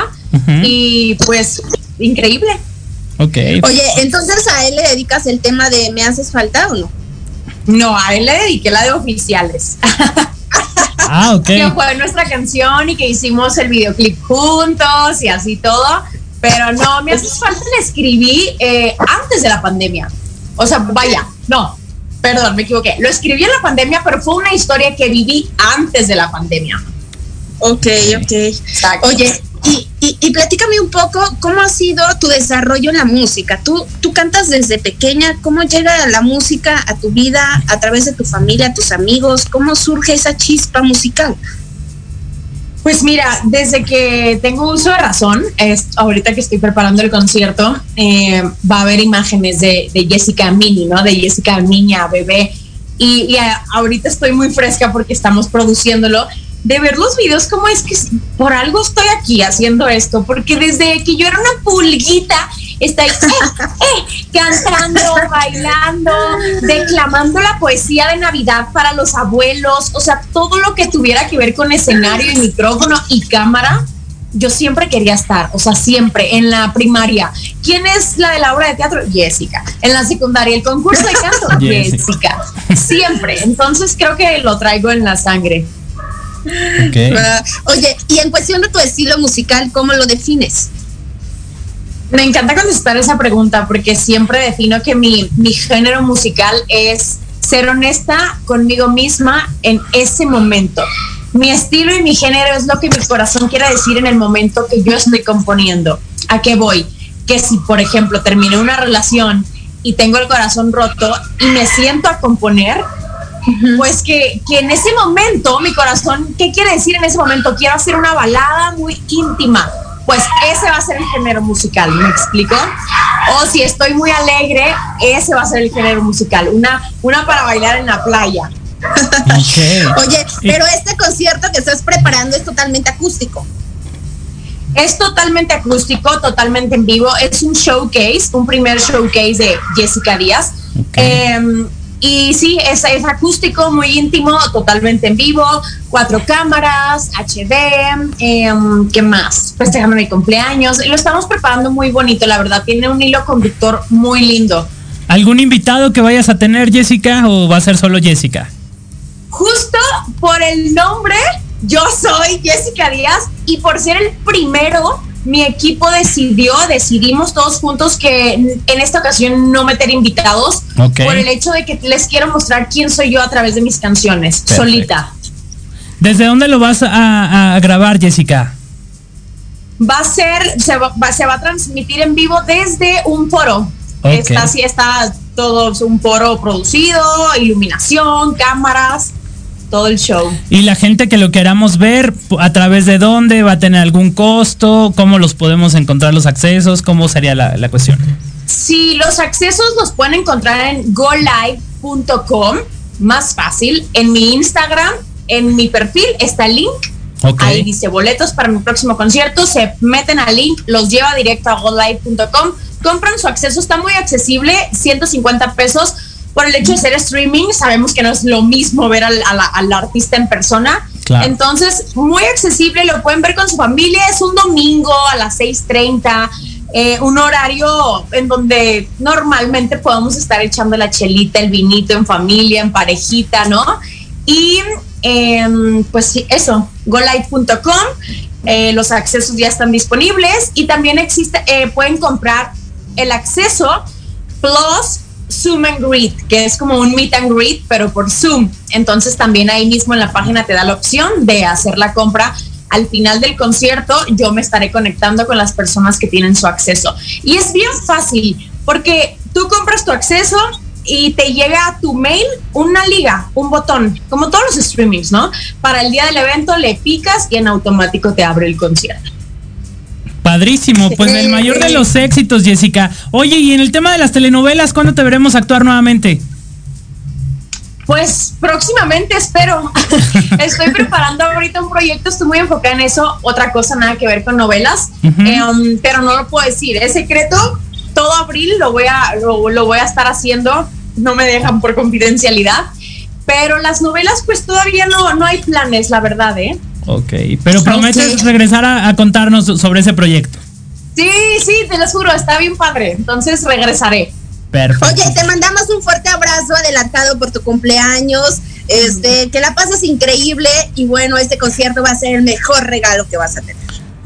y pues increíble. Ok. Oye, entonces a él le dedicas el tema de ¿me haces falta o no? No, a él le dediqué la de oficiales. Ah, ok. que fue nuestra canción y que hicimos el videoclip juntos y así todo. Pero no, me hace falta le escribí eh, antes de la pandemia. O sea, vaya, no, perdón, me equivoqué. Lo escribí en la pandemia, pero fue una historia que viví antes de la pandemia. Ok, ok. Oye, y, y, platícame un poco cómo ha sido tu desarrollo en la música. Tú, tú cantas desde pequeña, ¿cómo llega la música a tu vida a través de tu familia, tus amigos? ¿Cómo surge esa chispa musical? Pues mira, desde que tengo uso de razón, es, ahorita que estoy preparando el concierto, eh, va a haber imágenes de, de Jessica Mini, ¿no? De Jessica niña, bebé. Y, y a- ahorita estoy muy fresca porque estamos produciéndolo. De ver los videos, cómo es que por algo estoy aquí haciendo esto, porque desde que yo era una pulguita, estoy eh, eh, cantando, bailando, declamando la poesía de Navidad para los abuelos, o sea, todo lo que tuviera que ver con escenario y micrófono y cámara, yo siempre quería estar, o sea, siempre en la primaria. ¿Quién es la de la obra de teatro? Jessica. En la secundaria, el concurso de canto, Jessica. Jessica. Siempre. Entonces creo que lo traigo en la sangre. Ah, oye, y en cuestión de tu estilo musical, ¿cómo lo defines? Me encanta contestar esa pregunta porque siempre defino que mi, mi género musical es ser honesta conmigo misma en ese momento. Mi estilo y mi género es lo que mi corazón quiere decir en el momento que yo estoy componiendo. ¿A qué voy? Que si, por ejemplo, terminé una relación y tengo el corazón roto y me siento a componer, pues que, que en ese momento mi corazón, ¿qué quiere decir en ese momento? Quiero hacer una balada muy íntima. Pues ese va a ser el género musical, ¿me explico? O si estoy muy alegre, ese va a ser el género musical, una, una para bailar en la playa. Oye, pero este concierto que estás preparando es totalmente acústico. Es totalmente acústico, totalmente en vivo. Es un showcase, un primer showcase de Jessica Díaz. Eh, y sí, es, es acústico, muy íntimo, totalmente en vivo, cuatro cámaras, HD, eh, ¿qué más? Festejando mi cumpleaños. Lo estamos preparando muy bonito, la verdad. Tiene un hilo conductor muy lindo. ¿Algún invitado que vayas a tener, Jessica, o va a ser solo Jessica? Justo por el nombre, yo soy Jessica Díaz y por ser el primero, mi equipo decidió, decidimos todos juntos que en esta ocasión no meter invitados Ok. por el hecho de que les quiero mostrar quién soy yo a través de mis canciones, solita. ¿Desde dónde lo vas a, a grabar, Jessica? Va a ser, se va, va- se va a transmitir en vivo desde un foro. Ok. Está así, está todo un foro producido, iluminación, cámaras, todo el show. Y la gente que lo queramos ver, ¿a través de dónde? ¿Va a tener algún costo? ¿Cómo los podemos encontrar los accesos? ¿Cómo sería la, la cuestión? Si los accesos los pueden encontrar en golive.com, más fácil. En mi Instagram, en mi perfil está el link. Ok. Ahí dice boletos para mi próximo concierto. Se meten al link, los lleva directo a golive.com. Compran su acceso, está muy accesible, 150 pesos. Por el hecho de ser streaming, sabemos que no es lo mismo ver al, al artista en persona. Claro. Entonces, muy accesible, lo pueden ver con su familia. Es un domingo a las 6:30, eh, un horario en donde normalmente podemos estar echando la chelita, el vinito en familia, en parejita, ¿no? Y em, pues sí, eso, golive.com. eh, los accesos ya están disponibles y también existe, eh, pueden comprar el acceso plus Zoom and Greet, que es como un meet and greet, pero por Zoom. Entonces también ahí mismo en la página te da la opción de hacer la compra. Al final del concierto yo me estaré conectando con las personas que tienen su acceso. Y es bien fácil, porque tú compras tu acceso y te llega a tu mail una liga, un botón, como todos los streamings, ¿no? Para el día del evento le picas y en automático te abre el concierto. Padrísimo, pues el mayor de los éxitos, Jessica. Oye, y en el tema de las telenovelas, ¿cuándo te veremos actuar nuevamente? Pues próximamente espero. estoy preparando ahorita un proyecto, estoy muy enfocada en eso. Otra cosa, nada que ver con novelas, Em, pero no lo puedo decir. Es secreto. Todo abril lo voy a lo, lo voy a estar haciendo. No me dejan por confidencialidad. Pero las novelas, pues todavía no, no hay planes, la verdad, ¿eh? Ok, pero prometes regresar a, a contarnos sobre ese proyecto. Sí, sí, te lo juro, está bien padre. Entonces regresaré. Perfecto. Oye, te mandamos un fuerte abrazo adelantado por tu cumpleaños. Este, que la pases increíble y bueno, este concierto va a ser el mejor regalo que vas a tener.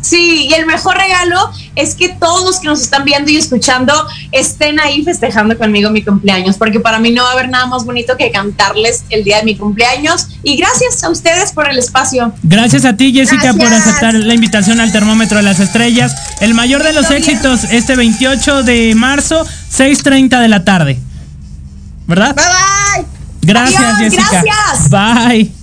Sí, y el mejor regalo es que todos los que nos están viendo y escuchando estén ahí festejando conmigo mi cumpleaños, porque para mí no va a haber nada más bonito que cantarles el día de mi cumpleaños. Y gracias a ustedes por el espacio. Gracias a ti, Jessica, por aceptar la invitación al termómetro de las estrellas. El mayor de los éxitos este 28 de marzo, 6.30 de la tarde. ¿Verdad? Bye bye. Gracias, Adiós, Jessica. gracias. Bye.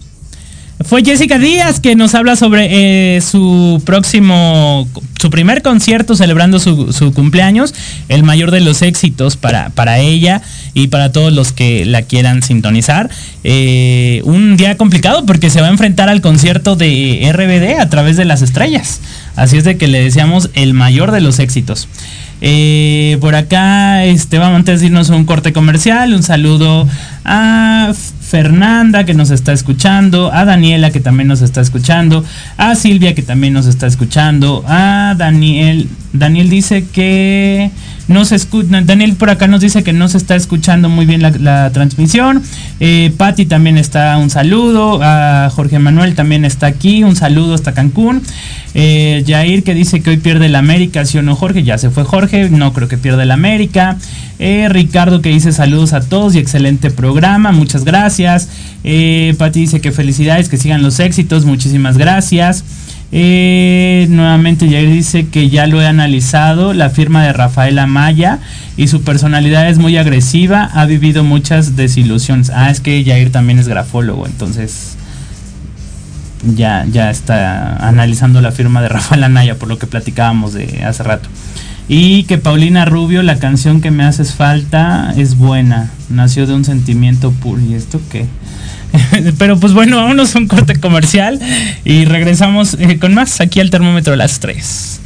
Fue Jessica Díaz que nos habla sobre eh, su próximo, su primer concierto celebrando su, cumpleaños, el mayor de los éxitos para, para ella y para todos los que la quieran sintonizar. Eh, un día complicado porque se va a enfrentar al concierto de RBD a través de las estrellas. Así es de que le deseamos el mayor de los éxitos. Eh, por acá, este, vamos antes de irnos a un corte comercial, un saludo a Fernanda que nos está escuchando, a Daniela que también nos está escuchando, a Silvia que también nos está escuchando, a Daniel, Daniel dice que no se escucha, Daniel por acá nos dice que no se está escuchando muy bien la, transmisión, eh, Patti también está, un saludo, a Jorge Manuel también está aquí, un saludo hasta Cancún, eh, Jair que dice que hoy pierde el América, ¿sí o no Jorge? Ya se fue Jorge, no creo que pierda el América. Eh, Ricardo que dice saludos a todos y excelente programa, muchas gracias. Eh, Pati dice que felicidades, que sigan los éxitos, muchísimas gracias. Eh, nuevamente Jair dice que ya lo he analizado, la firma de Rafael Amaya y su personalidad es muy agresiva, ha vivido muchas desilusiones. Ah, es que Jair también es grafólogo, entonces ya, ya está analizando la firma de Rafael Anaya, por lo que platicábamos de hace rato. Y que Paulina Rubio, la canción que me haces falta es buena, nació de un sentimiento puro. ¿Y esto qué? Pero pues bueno, vámonos a un corte comercial y regresamos eh, con más aquí al termómetro de las 3.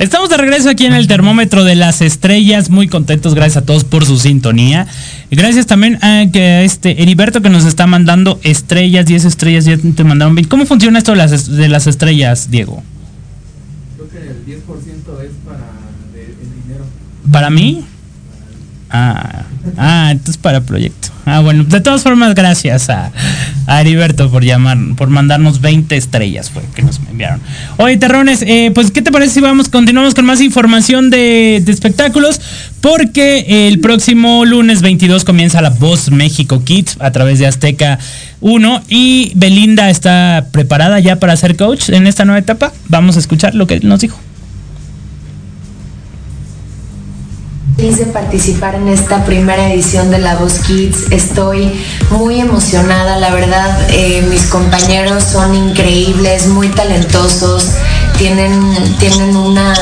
Estamos de regreso aquí en el termómetro de las estrellas, muy contentos, gracias a todos por su sintonía. Gracias también a, que este Heriberto que nos está mandando estrellas, 10 estrellas, ya te mandaron 20. ¿Cómo funciona esto de las, de las estrellas, Diego? Creo que el 10% es para el dinero. ¿Para mí? Ah, ah, entonces para proyecto. Ah, bueno, de todas formas, gracias a, a Heriberto por llamar, por mandarnos 20 estrellas, fue que nos enviaron. Oye, Terrones, eh, pues, ¿qué te parece si vamos, continuamos con más información de, de espectáculos? Porque el próximo lunes 22 comienza la Voz México Kids a través de Azteca 1 y Belinda está preparada ya para ser coach en esta nueva etapa. Vamos a escuchar lo que nos dijo. Feliz de participar en esta primera edición de La Voz Kids. Estoy muy emocionada, la verdad. eh, mis compañeros son increíbles, muy talentosos, tienen, tienen una,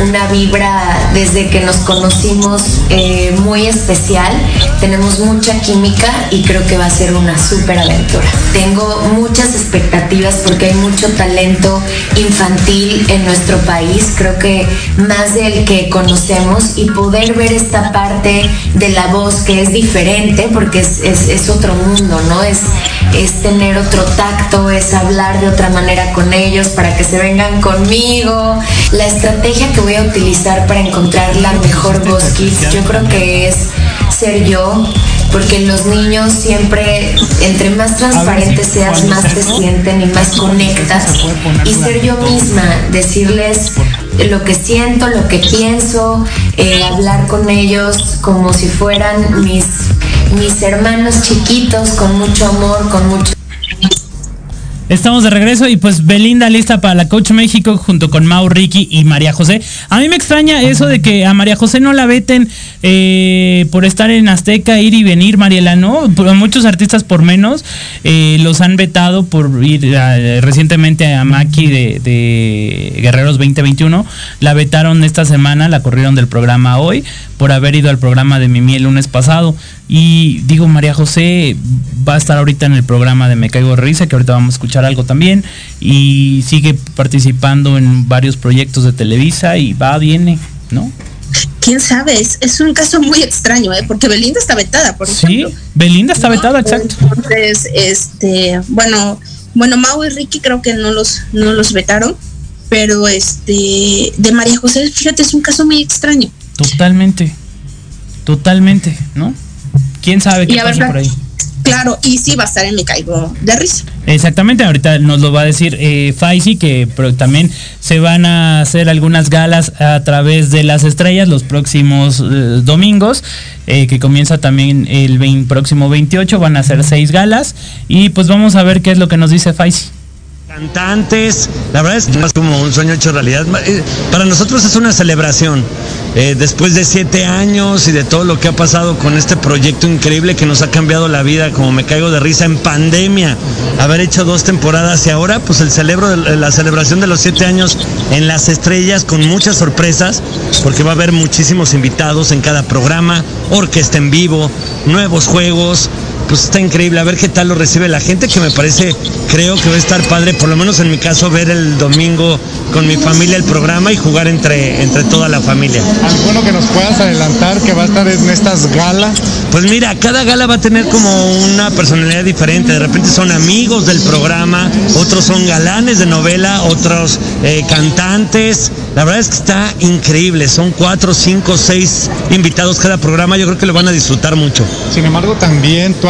una vibra desde que nos conocimos eh, muy especial. Tenemos mucha química y creo que va a ser una súper aventura. Tengo muchas expectativas porque hay mucho talento infantil en nuestro país, creo que más del que conocemos y poder ver esta parte de la voz que es diferente porque es, es- es otro mundo, ¿no? Es, es tener otro tacto, es hablar de otra manera con ellos para que se vengan conmigo. La estrategia que voy a utilizar para encontrar la mejor voz kids, yo creo que es ser yo, porque los niños siempre, entre más transparentes seas, más te sienten y más conectas. Y ser yo misma, decirles lo que siento, lo que pienso, eh, hablar con ellos como si fueran mis, mis hermanos chiquitos, con mucho amor, con mucho... Estamos de regreso y pues Belinda lista para la Coach México junto con Mau, Ricky y María José. A mí me extraña eso de que a María José no la veten eh, por estar en Azteca, ir y venir, Mariela, ¿no? Muchos artistas por menos eh, los han vetado por ir recientemente a Maki de Guerreros 2021. La vetaron esta semana, la corrieron del programa hoy por haber ido al programa de Mimi el lunes pasado. Y digo, María José va a estar ahorita en el programa de Me Caigo de Risa, que ahorita vamos a escuchar algo también. Y sigue participando en varios proyectos de Televisa y va, viene, ¿no? quién sabe, es, es un caso muy extraño, ¿eh? porque Belinda está vetada, por Sí, Belinda está vetada, exacto. Entonces, este, bueno, bueno, Mau y Ricky creo que no los, no los vetaron, pero este, de María José, fíjate, es un caso muy extraño. Totalmente. Totalmente, ¿no? ¿Quién sabe qué pasa por ahí? Claro, y sí va a estar en Me Caigo de Risa. Exactamente, ahorita nos lo va a decir eh, Faisy, que pero también se van a hacer algunas galas a través de las estrellas los próximos eh, domingos, eh, que comienza también el próximo 28, van a ser seis galas y pues vamos a ver qué es lo que nos dice Faisy. Cantantes. La verdad es más como un sueño hecho realidad. Eh, Para nosotros es una celebración. Eh, después de siete años y de todo lo que ha pasado con este proyecto increíble que nos ha cambiado la vida, como me caigo de risa en pandemia, haber hecho dos temporadas y ahora pues el celebro la celebración de los siete años en las estrellas con muchas sorpresas, porque va a haber muchísimos invitados en cada programa, orquesta en vivo, nuevos juegos, pues está increíble. A ver qué tal lo recibe la gente, que me parece, creo que va a estar padre, por lo menos en mi caso, ver el domingo con mi familia el programa y jugar entre, entre toda la familia. ¿Alguno que nos puedas adelantar que va a estar en estas galas? Pues mira, cada gala va a tener como una personalidad diferente. De repente son amigos del programa, otros son galanes de novela, otros eh, cantantes. La verdad es que está increíble. Son cuatro, cinco, seis invitados cada programa. Yo creo que lo van a disfrutar mucho. Sin embargo, también tú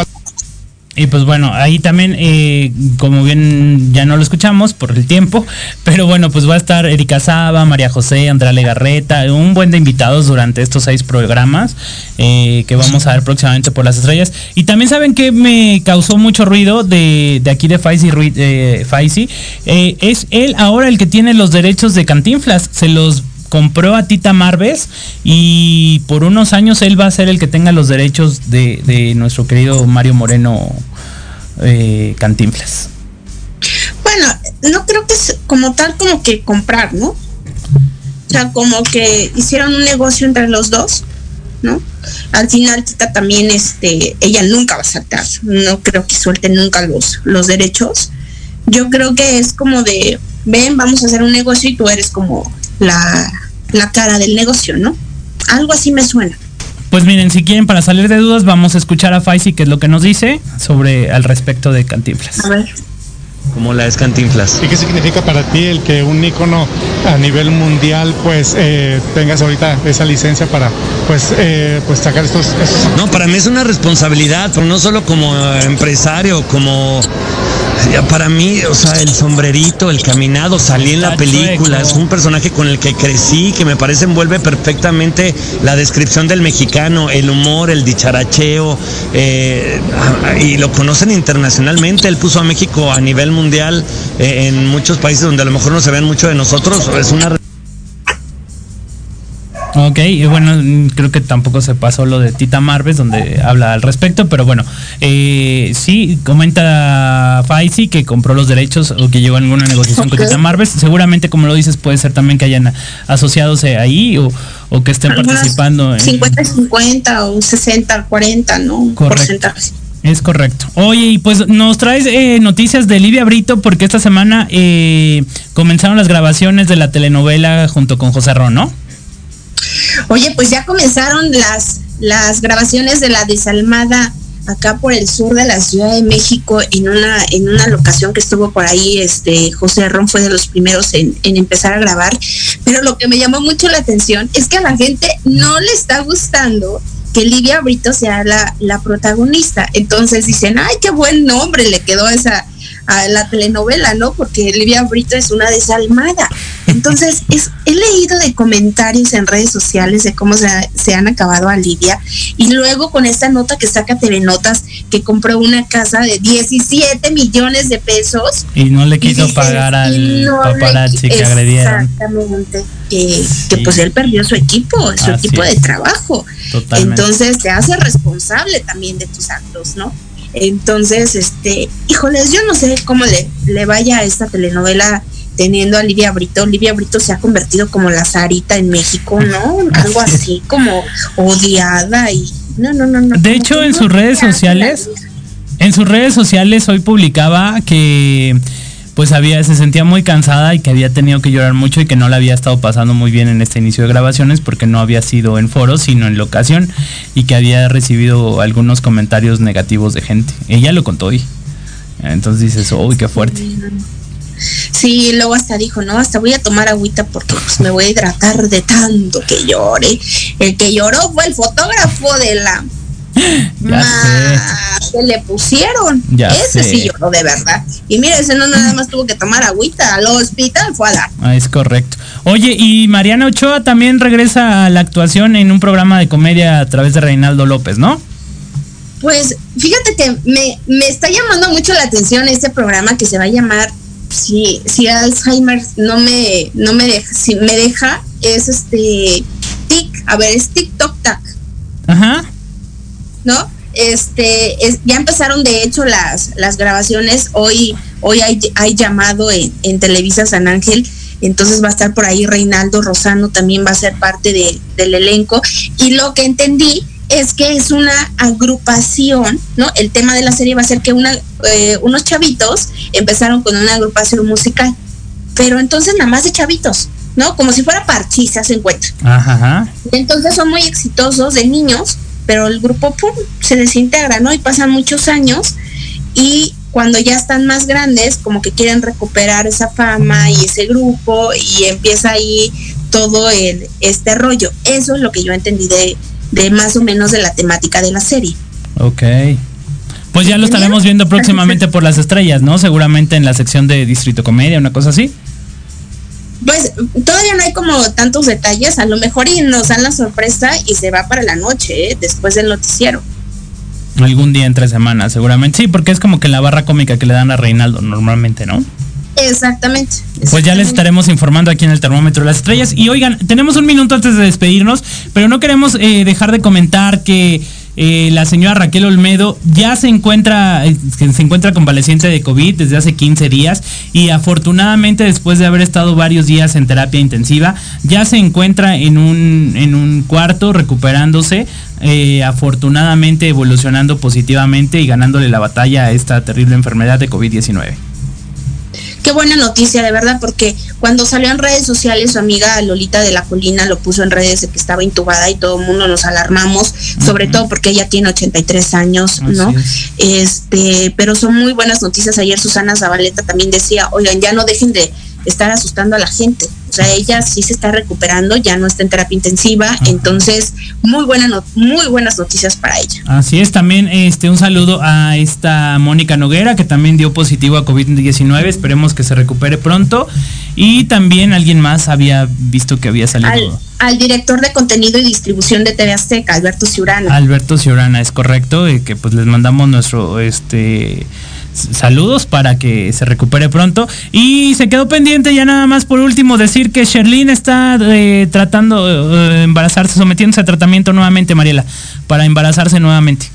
Y pues bueno, ahí también, eh, como bien ya no lo escuchamos por el tiempo, pero bueno, pues va a estar Erika Saba, María José, Andrea Legarreta, un buen de invitados durante estos seis programas eh, que vamos a ver próximamente por las estrellas. Y también saben que me causó mucho ruido de, de aquí de Faisy, eh, Faisy, eh, es él ahora el que tiene los derechos de Cantinflas, se los compró a Tita Marves y por unos años él va a ser el que tenga los derechos de, de nuestro querido Mario Moreno eh. Bueno, no creo que es como tal como que comprar, ¿no? O sea, como que hicieron un negocio entre los dos, ¿no? Al final Tita también, este, ella nunca va a saltar, no creo que suelte nunca los, los derechos. Yo creo que es como de, ven, vamos a hacer un negocio y tú eres como la, la cara del negocio, ¿no? Algo así me suena. Pues miren, si quieren para salir de dudas, vamos a escuchar a Faisy qué es lo que nos dice sobre al respecto de Cantinflas. A ver. Como la es Cantinflas. ¿Y qué significa para ti el que un ícono a nivel mundial pues eh, tengas ahorita esa licencia para pues eh, pues sacar estos, estos- No, para mí es una responsabilidad, pero no solo como eh, empresario, como para mí, o sea, el sombrerito, el caminado, salí en la película, es un personaje con el que crecí, que me parece envuelve perfectamente la descripción del mexicano, el humor, el dicharacheo, eh, y lo conocen internacionalmente, él puso a México a nivel mundial eh, en muchos países donde a lo mejor no se ven mucho de nosotros, es una Ok, y bueno, creo que tampoco se pasó lo de Tita Marves, donde habla al respecto, pero bueno, eh, sí, comenta Faisy que compró los derechos o que llegó a alguna negociación con Tita Marves. Seguramente, como lo dices, puede ser también que hayan asociados ahí o, o que estén participando en... 50-50 o 60-40, ¿no? Correcto. Es correcto. Oye, y pues nos traes eh, noticias de Livia Brito porque esta semana eh, comenzaron las grabaciones de la telenovela junto con José Ron, ¿no? Oye, pues ya comenzaron las, las grabaciones de la desalmada acá por el sur de la Ciudad de México en una, en una locación que estuvo por ahí, este José Ron fue de los primeros en, en empezar a grabar, pero lo que me llamó mucho la atención es que a la gente no le está gustando que Livia Brito sea la, la protagonista. Entonces dicen, ay, qué buen nombre le quedó esa a la telenovela, ¿no? Porque Livia Brito es una desalmada. Entonces, es, he leído de comentarios en redes sociales de cómo se, se han acabado a Livia y luego con esta nota que saca TV Notas que compró una casa de 17 millones de pesos Y no le quiso dices, pagar al no le- paparazzi que agredieron. Exactamente. Que, que pues él perdió su equipo, su Así equipo de trabajo. Totalmente. Entonces te hace responsable también de tus actos, ¿no? Entonces, este, híjoles, yo no sé cómo le, le vaya a esta telenovela teniendo a Livia Brito. Livia Brito se ha convertido como la Sarita en México, ¿no? Algo así como odiada y no, no, no, no. De hecho, en sus redes sociales, en sus redes sociales hoy publicaba que pues había, se sentía muy cansada y que había tenido que llorar mucho y que no la había estado pasando muy bien en este inicio de grabaciones porque no había sido en foros, sino en locación y que había recibido algunos comentarios negativos de gente. Ella lo contó hoy. Entonces dices, uy, qué fuerte. Sí, luego hasta dijo, no, hasta voy a tomar agüita porque pues me voy a hidratar de tanto que llore. El que lloró fue el fotógrafo de la Ya ma- que le pusieron. Ya ese sé. sí lloró de verdad. Y mire, ese no nada más tuvo que tomar agüita, al hospital fue a dar. Ah, es correcto. Oye, y Mariana Ochoa también regresa a la actuación en un programa de comedia a través de Reinaldo López, ¿no? Pues fíjate que me, me está llamando mucho la atención este programa que se va a llamar si, si Alzheimer no me, no me deja, si me deja, es este tic, a ver, es TikTok Tac. Ajá. ¿No? Este, es- ya empezaron de hecho las, las grabaciones, hoy, hoy hay, hay llamado en, en Televisa San Ángel, entonces va a estar por ahí Reinaldo Rosano, también va a ser parte de- del elenco, y lo que entendí es que es una agrupación, ¿no? El tema de la serie va a ser que una, eh, unos chavitos empezaron con una agrupación musical, pero entonces nada más de chavitos, ¿no? Como si fuera parchís, se hacen cuenta. Ajá. ajá. Entonces son muy exitosos de niños, pero el grupo pum, se desintegra, ¿no? Y pasan muchos años y cuando ya están más grandes, como que quieren recuperar esa fama y ese grupo y empieza ahí todo el, este rollo. Eso es lo que yo entendí de, de más o menos de la temática de la serie. Ok. Pues ya lo estaremos viendo próximamente por las estrellas, ¿no? Seguramente en la sección de Distrito Comedia, una cosa así. Pues todavía no hay como tantos detalles, a lo mejor y nos dan la sorpresa y se va para la noche, ¿eh? después del noticiero. Algún día entre semanas, seguramente. Sí, porque es como que la barra cómica que le dan a Reinaldo normalmente, ¿no? Exactamente. Pues ya les estaremos informando aquí en el termómetro de las estrellas. Y oigan, tenemos un minuto antes de despedirnos, pero no queremos eh, dejar de comentar que eh, la señora Raquel Olmedo ya se encuentra, eh, se encuentra convaleciente de COVID desde hace 15 días y afortunadamente después de haber estado varios días en terapia intensiva, ya se encuentra en un, en un cuarto recuperándose, eh, afortunadamente evolucionando positivamente y ganándole la batalla a esta terrible enfermedad de COVID-19. Qué buena noticia, de verdad, porque cuando salió en redes sociales, su amiga Lolita de la Colina lo puso en redes de que estaba intubada y todo el mundo nos alarmamos, sobre todo porque ella tiene 83 años, ¿no? Este, pero son muy buenas noticias. Ayer Susana Zabaleta también decía, oigan, ya no dejen de estar asustando a la gente. O sea, ella sí se está recuperando, ya no está en terapia intensiva, entonces muy buena no- muy buenas noticias para ella. Así es, también este un saludo a esta Mónica Noguera que también dio positivo a COVID-19, esperemos que se recupere pronto. Y también alguien más había visto que había salido. Al, al director de contenido y distribución de TV Azteca, Alberto Ciurana. Alberto Ciorana, es correcto, y que pues les mandamos nuestro este saludos para que se recupere pronto. Y se quedó pendiente ya nada más por último decir que Sherlyn está eh, tratando de embarazarse, sometiéndose a tratamiento nuevamente, Mariela, para embarazarse nuevamente.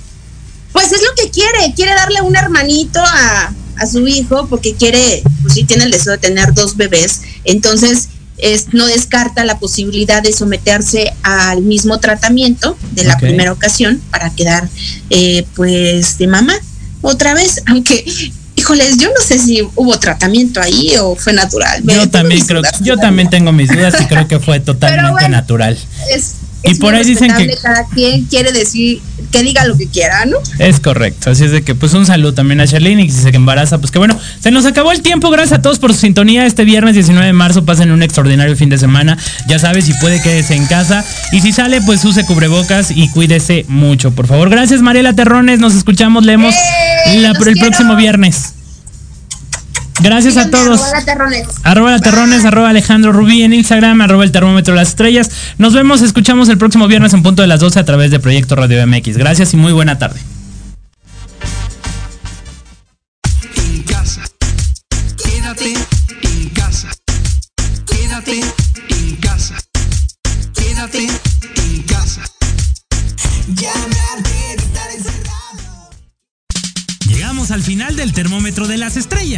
Pues es lo que quiere, quiere darle un hermanito a, a su hijo porque quiere, pues sí tiene el deseo de tener dos bebés, entonces es, no descarta la posibilidad de someterse al mismo tratamiento de la primera ocasión para quedar eh, pues de mamá otra vez, aunque híjoles, yo no sé si hubo tratamiento ahí o fue natural. Yo también creo, yo también tengo mis dudas y creo que fue totalmente bueno. natural. Es, Y por ahí dicen que- cada quien quiere decir que diga lo que quiera, ¿no? Es correcto, así es de que pues un saludo también a Sherlyn y si se embaraza, pues que bueno, se nos acabó el tiempo, gracias a todos por su sintonía este viernes 19 de marzo, pasen un extraordinario fin de semana, ya sabes, si puede quédese en casa y si sale pues use cubrebocas y cuídese mucho, por favor. Gracias Mariela Terrones, nos escuchamos, leemos la, los el quiero! próximo viernes. Gracias a todos. arroba la terrones. Arroba la terrones, arroba Alejandro Rubí en Instagram, arroba el termómetro de las estrellas. Nos vemos, escuchamos el próximo viernes en punto de las 12 a través de Proyecto Radio MX. Gracias y muy buena tarde.